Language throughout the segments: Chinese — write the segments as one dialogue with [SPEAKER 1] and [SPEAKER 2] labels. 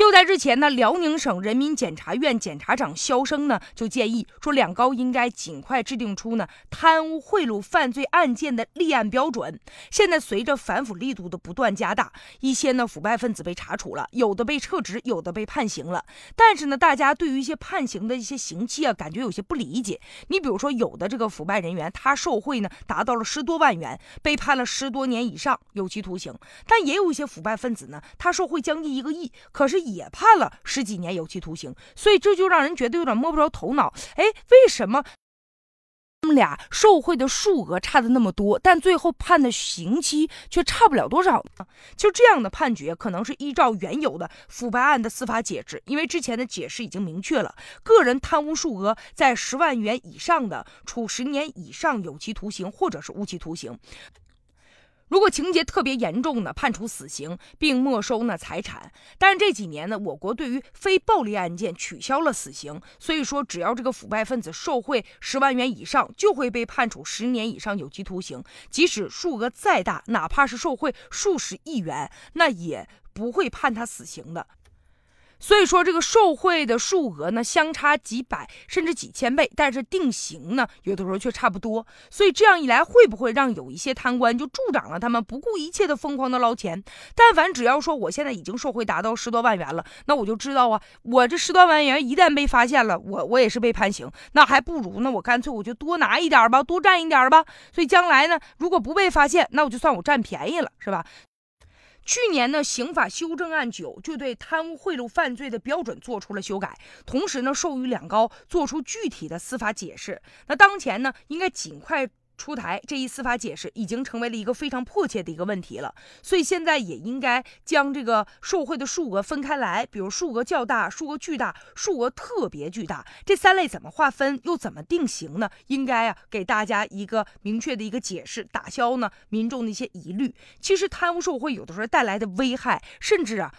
[SPEAKER 1] 就在日前呢，辽宁省人民检察院检察长肖生呢就建议说，两高应该尽快制定出呢贪污贿赂犯罪案件的立案标准。现在随着反腐力度的不断加大，一些呢腐败分子被查处了，有的被撤职，有的被判刑了。但是呢，大家对于一些判刑的一些刑期啊，感觉有些不理解。你比如说，有的这个腐败人员，他受贿呢达到了十多万元，被判了十多年以上有期徒刑；但也有一些腐败分子呢，他受贿将近一个亿，可是。也判了十几年有期徒刑，所以这就让人觉得有点摸不着头脑。哎，为什么他们俩受贿的数额差的那么多，但最后判的刑期却差不了多少呢？就这样的判决，可能是依照原有的腐败案的司法解释，因为之前的解释已经明确了，个人贪污数额在十万元以上的，处十年以上有期徒刑或者是无期徒刑。如果情节特别严重的，判处死刑并没收呢财产。但是这几年呢，我国对于非暴力案件取消了死刑，所以说只要这个腐败分子受贿十万元以上，就会被判处十年以上有期徒刑。即使数额再大，哪怕是受贿数十亿元，那也不会判他死刑的。所以说，这个受贿的数额呢，相差几百甚至几千倍，但是定刑呢，有的时候却差不多。所以这样一来，会不会让有一些贪官就助长了他们不顾一切的疯狂的捞钱？但凡只要说我现在已经受贿达到十多万元了，那我就知道啊，我这十多万元一旦被发现了，我我也是被判刑。那还不如呢，我干脆我就多拿一点吧，多占一点吧。所以将来呢，如果不被发现，那我就算我占便宜了，是吧？去年呢，刑法修正案九就对贪污贿赂犯罪的标准做出了修改，同时呢，授予两高做出具体的司法解释。那当前呢，应该尽快。出台这一司法解释已经成为了一个非常迫切的一个问题了，所以现在也应该将这个受贿的数额分开来，比如数额较大、数额巨大、数额特别巨大这三类怎么划分，又怎么定型呢？应该啊给大家一个明确的一个解释，打消呢民众的一些疑虑。其实贪污受贿有的时候带来的危害，甚至啊。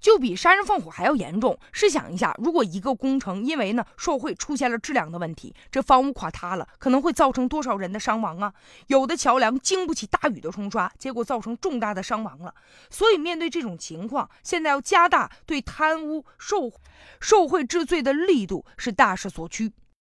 [SPEAKER 1] 就比杀人放火还要严重。试想一下，如果一个工程因为呢受贿出现了质量的问题，这房屋垮塌了，可能会造成多少人的伤亡啊？有的桥梁经不起大雨的冲刷，结果造成重大的伤亡了。所以面对这种情况，现在要加大对贪污受受贿治罪的力度，是大势所趋。